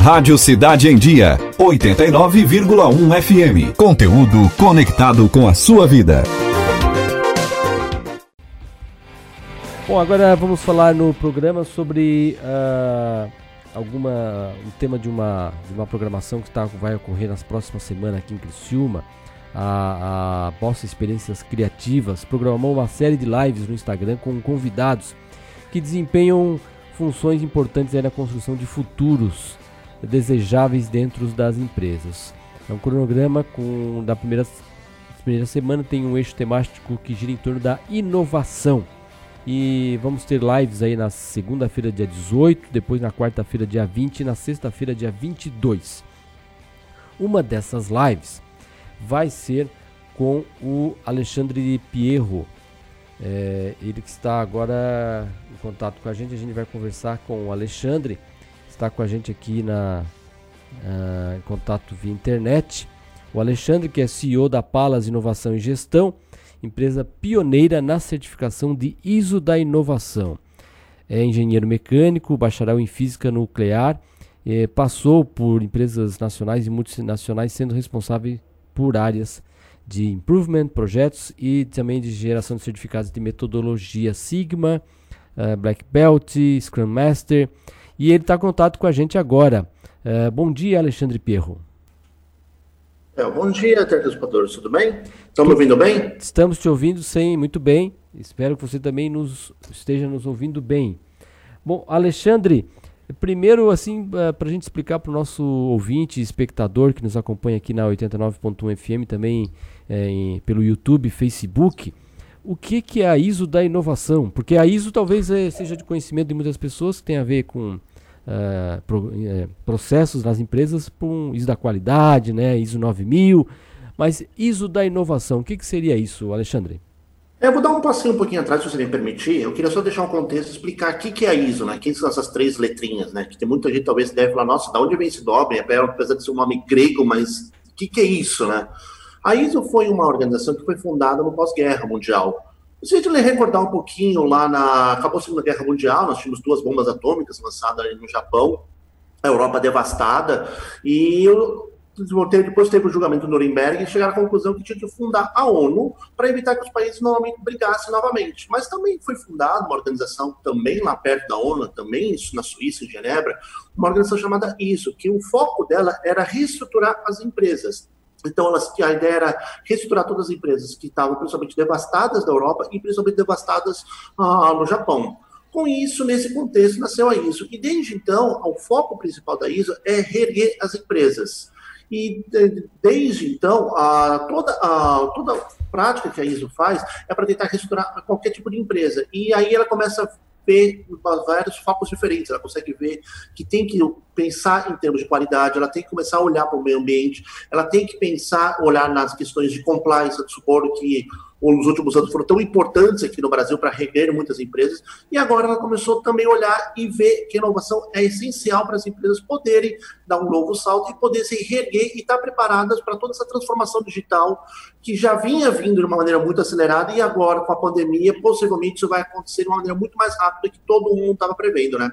Rádio Cidade em Dia, 89,1 FM. Conteúdo conectado com a sua vida. Bom, agora vamos falar no programa sobre uh, alguma um tema de uma, de uma programação que tá, vai ocorrer nas próximas semanas aqui em Criciúma. A, a Bossa Experiências Criativas programou uma série de lives no Instagram com convidados que desempenham funções importantes na construção de futuros desejáveis dentro das empresas. É um cronograma com da primeira, primeira semana tem um eixo temático que gira em torno da inovação. E vamos ter lives aí na segunda-feira, dia 18, depois na quarta-feira, dia 20 e na sexta-feira, dia 22. Uma dessas lives vai ser com o Alexandre Pierro. É, ele que está agora em contato com a gente, a gente vai conversar com o Alexandre está com a gente aqui na, uh, em contato via internet. O Alexandre, que é CEO da Palas Inovação e Gestão, empresa pioneira na certificação de ISO da inovação. É engenheiro mecânico, bacharel em física nuclear, passou por empresas nacionais e multinacionais, sendo responsável por áreas de improvement, projetos e também de geração de certificados de metodologia Sigma, uh, Black Belt, Scrum Master e ele está em contato com a gente agora. Uh, bom dia, Alexandre Perro. É, bom dia, telespectadores, tudo bem? Estão me ouvindo bem? Estamos te ouvindo, sim, muito bem. Espero que você também nos esteja nos ouvindo bem. Bom, Alexandre, primeiro, assim, uh, para a gente explicar para o nosso ouvinte, espectador que nos acompanha aqui na 89.1 FM, também é, em, pelo YouTube, Facebook, o que, que é a ISO da inovação? Porque a ISO talvez é, seja de conhecimento de muitas pessoas, que tem a ver com uh, pro, uh, processos nas empresas por um ISO da qualidade, né, ISO 9000, mas ISO da inovação, o que, que seria isso, Alexandre? É, eu vou dar um passinho um pouquinho atrás, se você me permitir. Eu queria só deixar um contexto, explicar o que, é a ISO, né? Que são essas três letrinhas, né? Que tem muita gente talvez deve falar, nossa, da onde vem esse nome? Apesar de ser um nome grego, mas o que, que é isso, né? A ISO foi uma organização que foi fundada no pós-guerra mundial. Se a gente recordar um pouquinho, lá na. Acabou a Segunda Guerra Mundial, nós tínhamos duas bombas atômicas lançadas no Japão, a Europa devastada, e depois teve o julgamento do Nuremberg e chegaram à conclusão que tinha que fundar a ONU para evitar que os países novamente brigassem novamente. Mas também foi fundada uma organização, também lá perto da ONU, também na Suíça, em Genebra, uma organização chamada ISO, que o foco dela era reestruturar as empresas então, elas, a ideia era reestruturar todas as empresas que estavam principalmente devastadas da Europa e principalmente devastadas ah, no Japão. Com isso, nesse contexto, nasceu a ISO. E desde então, o foco principal da ISO é reerguer as empresas. E desde então, a, toda, a, toda prática que a ISO faz é para tentar reestruturar qualquer tipo de empresa. E aí ela começa ver vários focos diferentes. Ela consegue ver que tem que pensar em termos de qualidade, ela tem que começar a olhar para o meio ambiente, ela tem que pensar, olhar nas questões de compliance, de suporte que os últimos anos foram tão importantes aqui no Brasil para reger muitas empresas, e agora ela começou também a olhar e ver que a inovação é essencial para as empresas poderem dar um novo salto e poder se reerguer e estar preparadas para toda essa transformação digital que já vinha vindo de uma maneira muito acelerada e agora com a pandemia, possivelmente isso vai acontecer de uma maneira muito mais rápida que todo mundo estava prevendo, né?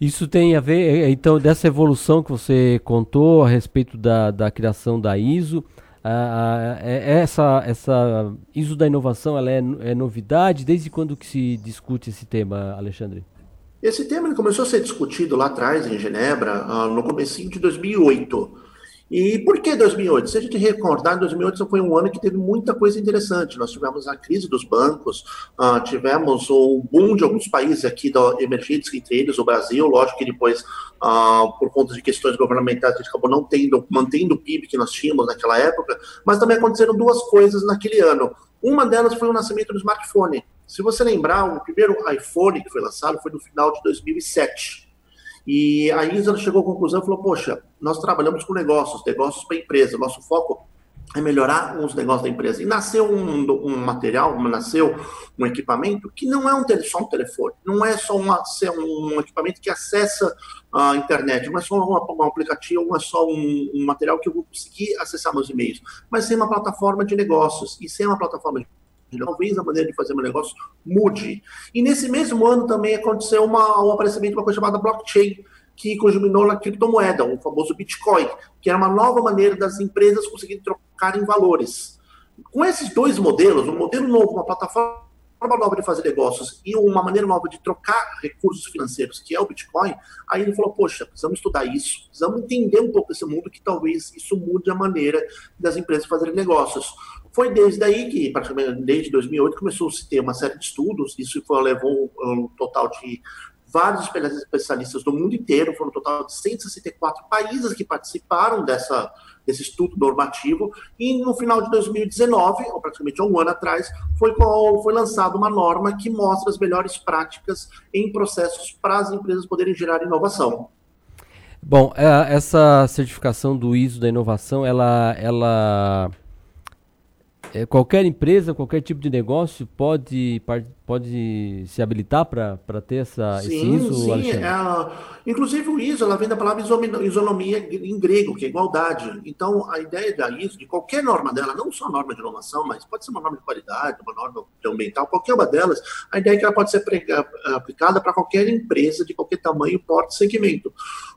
Isso tem a ver, é, então, dessa evolução que você contou a respeito da, da criação da ISO. A, a, é, essa, essa ISO da inovação ela é, é, novidade? Desde quando que se discute esse tema, Alexandre? Esse tema começou a ser discutido lá atrás, em Genebra, uh, no começo de 2008. E por que 2008? Se a gente recordar, 2008 foi um ano que teve muita coisa interessante. Nós tivemos a crise dos bancos, uh, tivemos o boom de alguns países aqui do, emergentes, entre eles o Brasil. Lógico que depois, uh, por conta de questões governamentais, a gente acabou não tendo, mantendo o PIB que nós tínhamos naquela época. Mas também aconteceram duas coisas naquele ano. Uma delas foi o nascimento do smartphone. Se você lembrar, o primeiro iPhone que foi lançado foi no final de 2007. E a Isa chegou à conclusão e falou: Poxa, nós trabalhamos com negócios, negócios para empresa, nosso foco é melhorar os negócios da empresa. E nasceu um, um material, nasceu um equipamento que não é um, só um telefone, não é só uma, um equipamento que acessa a internet, não é só um, um aplicativo, não é só um, um, material que eu vou conseguir acessar meus e-mails, mas ser uma plataforma de negócios. E ser uma plataforma de talvez a maneira de fazer meu negócio mude. E nesse mesmo ano também aconteceu uma, um aparecimento de uma coisa chamada blockchain, que culminou na criptomoeda, o famoso Bitcoin, que era uma nova maneira das empresas conseguirem trocar em valores. Com esses dois modelos, um modelo novo, uma plataforma forma nova de fazer negócios e uma maneira nova de trocar recursos financeiros, que é o Bitcoin, aí ele falou, poxa, precisamos estudar isso, precisamos entender um pouco desse mundo que talvez isso mude a maneira das empresas fazerem negócios. Foi desde aí que, praticamente desde 2008, começou a se ter uma série de estudos, isso foi, levou um total de vários especialistas do mundo inteiro, foram um total de 164 países que participaram dessa, desse estudo normativo, e no final de 2019, ou praticamente um ano atrás, foi, foi lançada uma norma que mostra as melhores práticas em processos para as empresas poderem gerar inovação. Bom, é, essa certificação do ISO da inovação, ela, ela qualquer empresa, qualquer tipo de negócio pode, pode se habilitar para ter essa, sim, esse ISO, sim. É, inclusive o ISO, ela vem da palavra isonomia em grego, que é igualdade. Então, a ideia da ISO, de qualquer norma dela, não só norma de inovação, mas pode ser uma norma de qualidade, uma norma ambiental, qualquer uma delas, a ideia é que ela pode ser aplicada para qualquer empresa de qualquer tamanho, porte, segmento.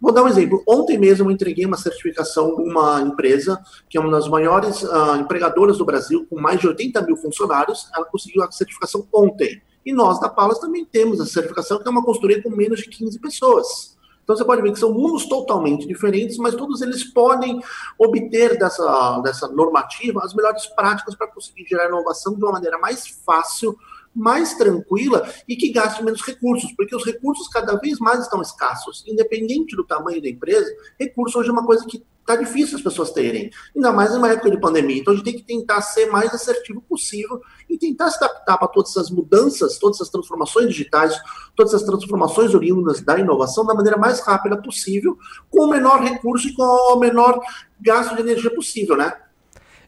Vou dar um exemplo. Ontem mesmo eu entreguei uma certificação de uma empresa, que é uma das maiores uh, empregadoras do Brasil, com mais de 80 mil funcionários. Ela conseguiu a certificação ontem. E nós, da Palas, também temos a certificação, que é uma consultoria com menos de 15 pessoas. Então você pode ver que são mundos totalmente diferentes, mas todos eles podem obter dessa, dessa normativa as melhores práticas para conseguir gerar inovação de uma maneira mais fácil, mais tranquila e que gaste menos recursos, porque os recursos cada vez mais estão escassos. Independente do tamanho da empresa, recurso hoje é uma coisa que está difícil as pessoas terem, ainda mais numa época de pandemia. Então a gente tem que tentar ser mais assertivo possível e tentar se adaptar para todas essas mudanças, todas essas transformações digitais, todas essas transformações oriundas da inovação da maneira mais rápida possível, com o menor recurso e com o menor gasto de energia possível, né?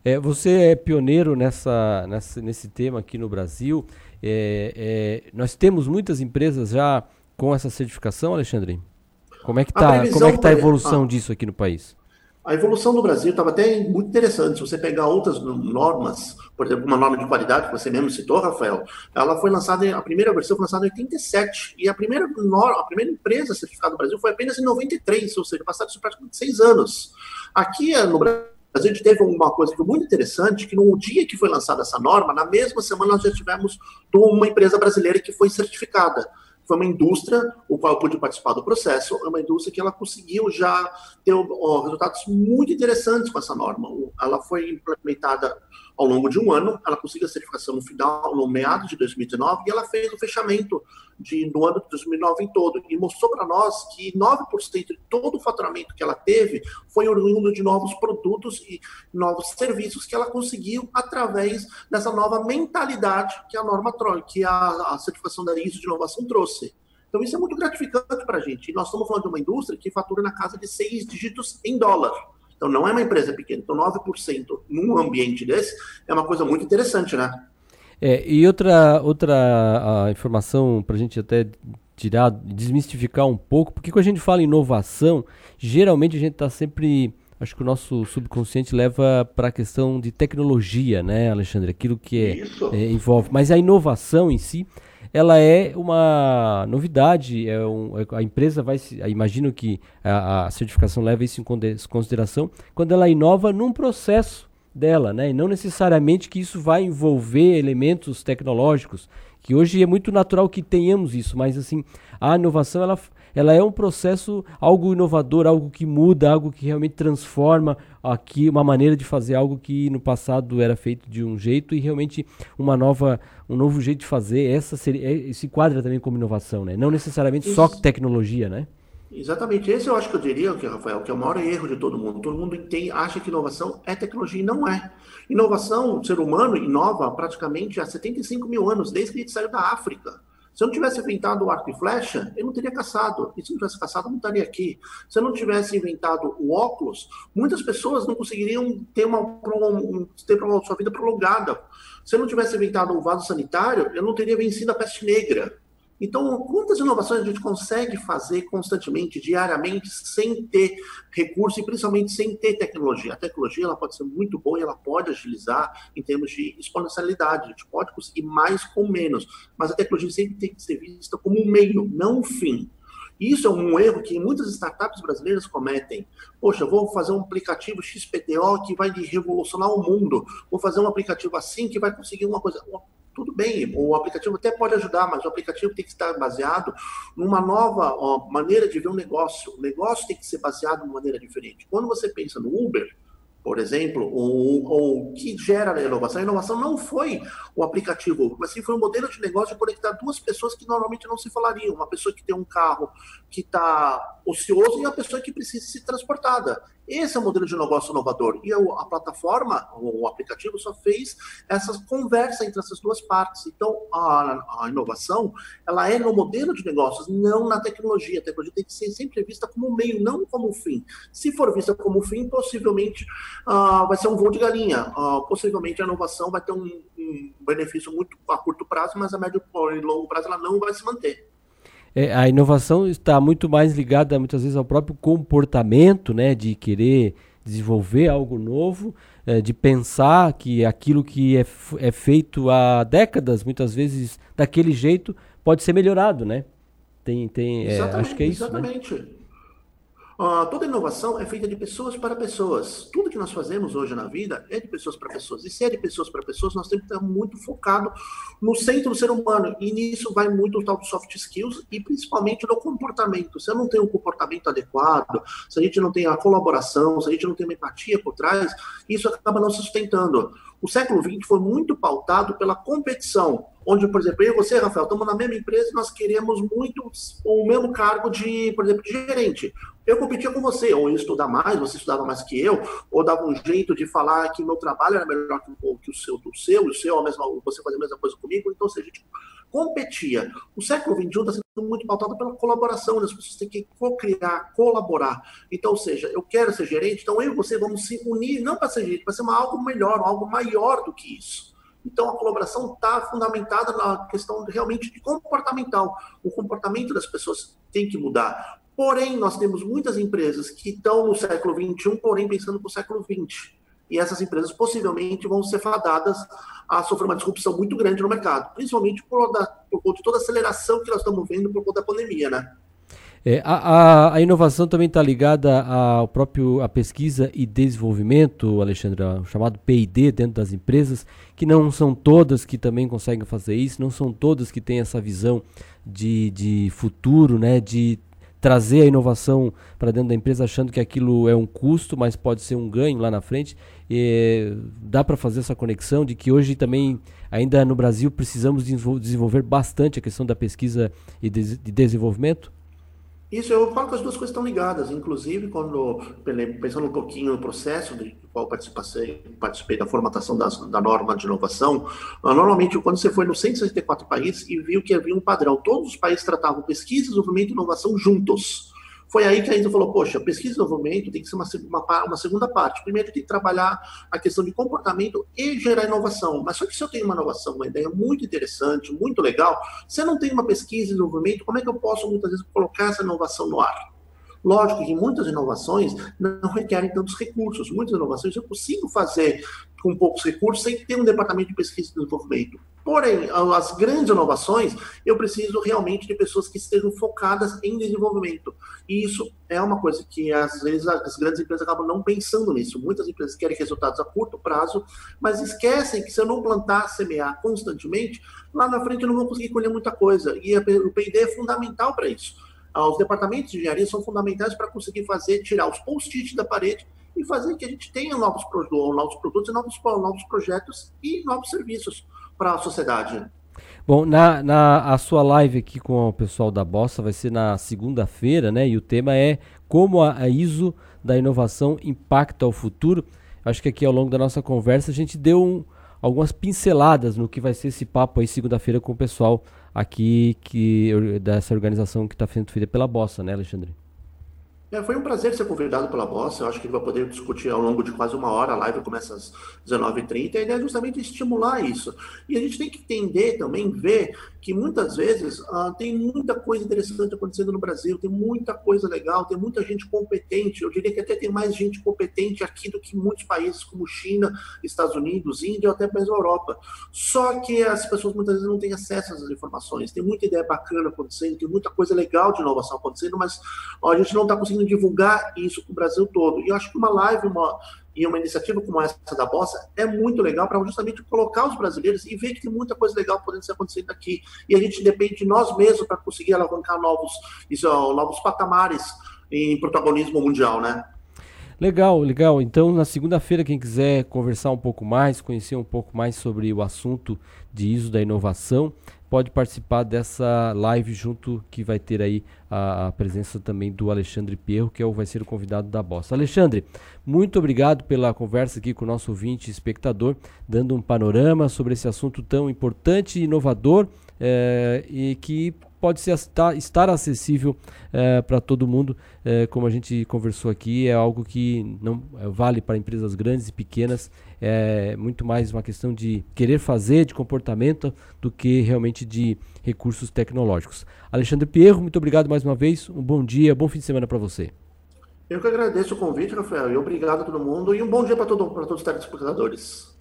É, você é pioneiro nessa, nessa, nesse tema aqui no Brasil. É, é, nós temos muitas empresas já com essa certificação, Alexandre? Como é que está é que tá a evolução ah, disso aqui no país? A evolução do Brasil estava até muito interessante. Se você pegar outras normas, por exemplo, uma norma de qualidade que você mesmo citou, Rafael, ela foi lançada, a primeira versão foi lançada em 87 e a primeira norma, a primeira empresa certificada no Brasil foi apenas em 93, ou seja, passaram praticamente seis anos. Aqui no Brasil a gente teve uma coisa muito interessante, que no dia que foi lançada essa norma, na mesma semana nós já tivemos uma empresa brasileira que foi certificada. Foi uma indústria, o qual eu pude participar do processo, é uma indústria que ela conseguiu já ter resultados muito interessantes com essa norma. Ela foi implementada ao longo de um ano, ela conseguiu a certificação no final, no meado de 2019, e ela fez o fechamento de, no ano de 2009 em todo, e mostrou para nós que 9% de todo o faturamento que ela teve foi oriundo de novos produtos e novos serviços que ela conseguiu através dessa nova mentalidade que a norma que a, a certificação da ISO de inovação trouxe. Então isso é muito gratificante para a gente. E nós estamos falando de uma indústria que fatura na casa de seis dígitos em dólar. Então não é uma empresa pequena. Então 9% num ambiente desse é uma coisa muito interessante, né? É, e outra, outra informação para a gente até tirar, desmistificar um pouco, porque quando a gente fala em inovação, geralmente a gente está sempre, acho que o nosso subconsciente leva para a questão de tecnologia, né, Alexandre? Aquilo que é, é, envolve. Mas a inovação em si, ela é uma novidade, é um, é, a empresa vai, imagino que a, a certificação leva isso em consideração, quando ela inova num processo dela, né? E não necessariamente que isso vai envolver elementos tecnológicos, que hoje é muito natural que tenhamos isso, mas assim, a inovação ela, ela é um processo algo inovador, algo que muda, algo que realmente transforma aqui uma maneira de fazer algo que no passado era feito de um jeito e realmente uma nova um novo jeito de fazer. Essa seria, é, se enquadra também como inovação, né? Não necessariamente isso. só tecnologia, né? Exatamente, esse eu acho que eu diria, que, Rafael, que é o maior erro de todo mundo. Todo mundo tem, acha que inovação é tecnologia e não é. Inovação, o ser humano inova praticamente há 75 mil anos, desde que ele saiu da África. Se eu não tivesse inventado o arco e flecha, ele não teria caçado. E se não tivesse caçado, não estaria aqui. Se eu não tivesse inventado o óculos, muitas pessoas não conseguiriam ter uma, ter uma sua vida prolongada. Se eu não tivesse inventado o vaso sanitário, eu não teria vencido a peste negra. Então, quantas inovações a gente consegue fazer constantemente, diariamente, sem ter recurso e principalmente sem ter tecnologia? A tecnologia ela pode ser muito boa e ela pode agilizar em termos de exponencialidade. A gente pode conseguir mais com menos, mas a tecnologia sempre tem que ser vista como um meio, não um fim. isso é um erro que muitas startups brasileiras cometem. Poxa, vou fazer um aplicativo XPTO que vai revolucionar o mundo. Vou fazer um aplicativo assim que vai conseguir uma coisa. Tudo bem, o aplicativo até pode ajudar, mas o aplicativo tem que estar baseado numa nova ó, maneira de ver um negócio. O negócio tem que ser baseado numa maneira diferente. Quando você pensa no Uber, por exemplo, o, o que gera a inovação. A inovação não foi o aplicativo, mas sim foi um modelo de negócio de conectar duas pessoas que normalmente não se falariam. Uma pessoa que tem um carro que está ocioso e uma pessoa que precisa ser transportada. Esse é o modelo de negócio inovador. E a plataforma, o aplicativo, só fez essa conversa entre essas duas partes. Então, a, a inovação, ela é no modelo de negócios, não na tecnologia. A tecnologia tem que ser sempre vista como meio, não como fim. Se for vista como fim, possivelmente uh, vai ser um voo de galinha. Uh, possivelmente a inovação vai ter um, um benefício muito a curto prazo, mas a médio e longo prazo ela não vai se manter é, a inovação está muito mais ligada muitas vezes ao próprio comportamento, né, de querer desenvolver algo novo, é, de pensar que aquilo que é, é feito há décadas, muitas vezes daquele jeito, pode ser melhorado, né? Tem, tem, é, acho que é isso. Né? Exatamente. Né? Uh, toda inovação é feita de pessoas para pessoas. Tudo que nós fazemos hoje na vida é de pessoas para pessoas. E se é de pessoas para pessoas, nós temos que estar muito focado no centro do ser humano. E nisso vai muito o tal do soft skills e principalmente no comportamento. Se eu não tenho um comportamento adequado, se a gente não tem a colaboração, se a gente não tem uma empatia por trás, isso acaba não se sustentando. O século XX foi muito pautado pela competição, onde, por exemplo, eu e você, Rafael, estamos na mesma empresa e nós queremos muito o mesmo cargo de, por exemplo, de gerente. Eu competia com você, ou eu estudava mais, você estudava mais que eu, ou dava um jeito de falar que meu trabalho era melhor que o, seu, do seu, o seu, a mesma, você fazia a mesma coisa comigo, então, seja, a gente competia. O século XXI está sendo muito pautado pela colaboração, né? as pessoas têm que co-criar, colaborar. Então, ou seja, eu quero ser gerente, então eu e você vamos se unir, não para ser gerente, para ser uma, algo melhor, algo maior do que isso. Então, a colaboração está fundamentada na questão realmente de comportamental. O comportamento das pessoas tem que mudar. Porém, nós temos muitas empresas que estão no século XXI, porém pensando para o século XX e essas empresas possivelmente vão ser fadadas a sofrer uma disrupção muito grande no mercado, principalmente por, da, por conta de toda a aceleração que nós estamos vendo por conta da pandemia, né? É, a, a, a, inovação também está ligada ao próprio a pesquisa e desenvolvimento, Alexandre, chamado P&D dentro das empresas, que não são todas que também conseguem fazer isso, não são todas que têm essa visão de, de futuro, né, de trazer a inovação para dentro da empresa achando que aquilo é um custo, mas pode ser um ganho lá na frente. E dá para fazer essa conexão de que hoje também, ainda no Brasil, precisamos desenvolver bastante a questão da pesquisa e de desenvolvimento? Isso, eu falo que as duas coisas estão ligadas. Inclusive, quando pensando um pouquinho no processo de qual participei, participei da formatação das, da norma de inovação, ah, normalmente quando você foi nos 164 países e viu que havia um padrão, todos os países tratavam pesquisa, desenvolvimento e inovação juntos. Foi aí que a gente falou, poxa, pesquisa e desenvolvimento tem que ser uma, uma, uma, segunda parte. Primeiro tem que trabalhar a questão de comportamento e gerar inovação. Mas só que se eu tenho uma inovação, uma ideia muito interessante, muito legal, se eu não tenho uma pesquisa e desenvolvimento, como é que eu posso muitas vezes colocar essa inovação no ar? Lógico que muitas inovações não requerem tantos recursos. Muitas inovações eu consigo fazer com poucos recursos sem ter um departamento de pesquisa e desenvolvimento. Porém, as grandes inovações, eu preciso realmente de pessoas que estejam focadas em desenvolvimento. E isso é uma coisa que, às vezes, as grandes empresas acabam não pensando nisso. Muitas empresas querem resultados a curto prazo, mas esquecem que se eu não plantar, semear constantemente, lá na frente eu não vou conseguir colher muita coisa. E o P&D é fundamental para isso. Os departamentos de engenharia são fundamentais para conseguir fazer, tirar os post-its da parede e fazer que a gente tenha novos, novos produtos, novos, novos projetos e novos serviços para a sociedade. Bom, na, na a sua live aqui com o pessoal da Bossa vai ser na segunda-feira, né? E o tema é como a, a ISO da inovação impacta o futuro. Acho que aqui ao longo da nossa conversa a gente deu um, algumas pinceladas no que vai ser esse papo aí segunda-feira com o pessoal aqui que dessa organização que está sendo feita pela Bossa, né, Alexandre? É, foi um prazer ser convidado pela Bossa. Eu acho que ele vai poder discutir ao longo de quase uma hora. A live começa às 19h30. A ideia é justamente estimular isso. E a gente tem que entender também, ver que muitas vezes uh, tem muita coisa interessante acontecendo no Brasil, tem muita coisa legal, tem muita gente competente. Eu diria que até tem mais gente competente aqui do que muitos países como China, Estados Unidos, Índia ou até da Europa. Só que as pessoas muitas vezes não têm acesso essas informações. Tem muita ideia bacana acontecendo, tem muita coisa legal de inovação acontecendo, mas ó, a gente não está conseguindo divulgar isso para o Brasil todo. E eu acho que uma live, uma, e uma iniciativa como essa da Bossa é muito legal para justamente colocar os brasileiros e ver que tem muita coisa legal podendo ser acontecendo aqui. E a gente depende de nós mesmos para conseguir alavancar novos, isso, novos patamares em protagonismo mundial, né? Legal, legal. Então, na segunda-feira, quem quiser conversar um pouco mais, conhecer um pouco mais sobre o assunto de ISO da inovação, pode participar dessa live junto que vai ter aí a, a, presença também do Alexandre Pierro, que é o, vai ser o convidado da Bossa. Alexandre, muito obrigado pela conversa aqui com o nosso ouvinte e espectador, dando um panorama sobre esse assunto tão importante e inovador é, e que pode ser, estar, estar acessível é, para todo mundo, é, como a gente conversou aqui, é algo que não vale para empresas grandes e pequenas, é muito mais uma questão de querer fazer, de comportamento, do que realmente de recursos tecnológicos. Alexandre Pierro, muito obrigado mais uma vez, um bom dia, bom fim de semana para você. Eu que agradeço o convite, Rafael, e obrigado a todo mundo, e um bom dia para todo, todos os telespectadores.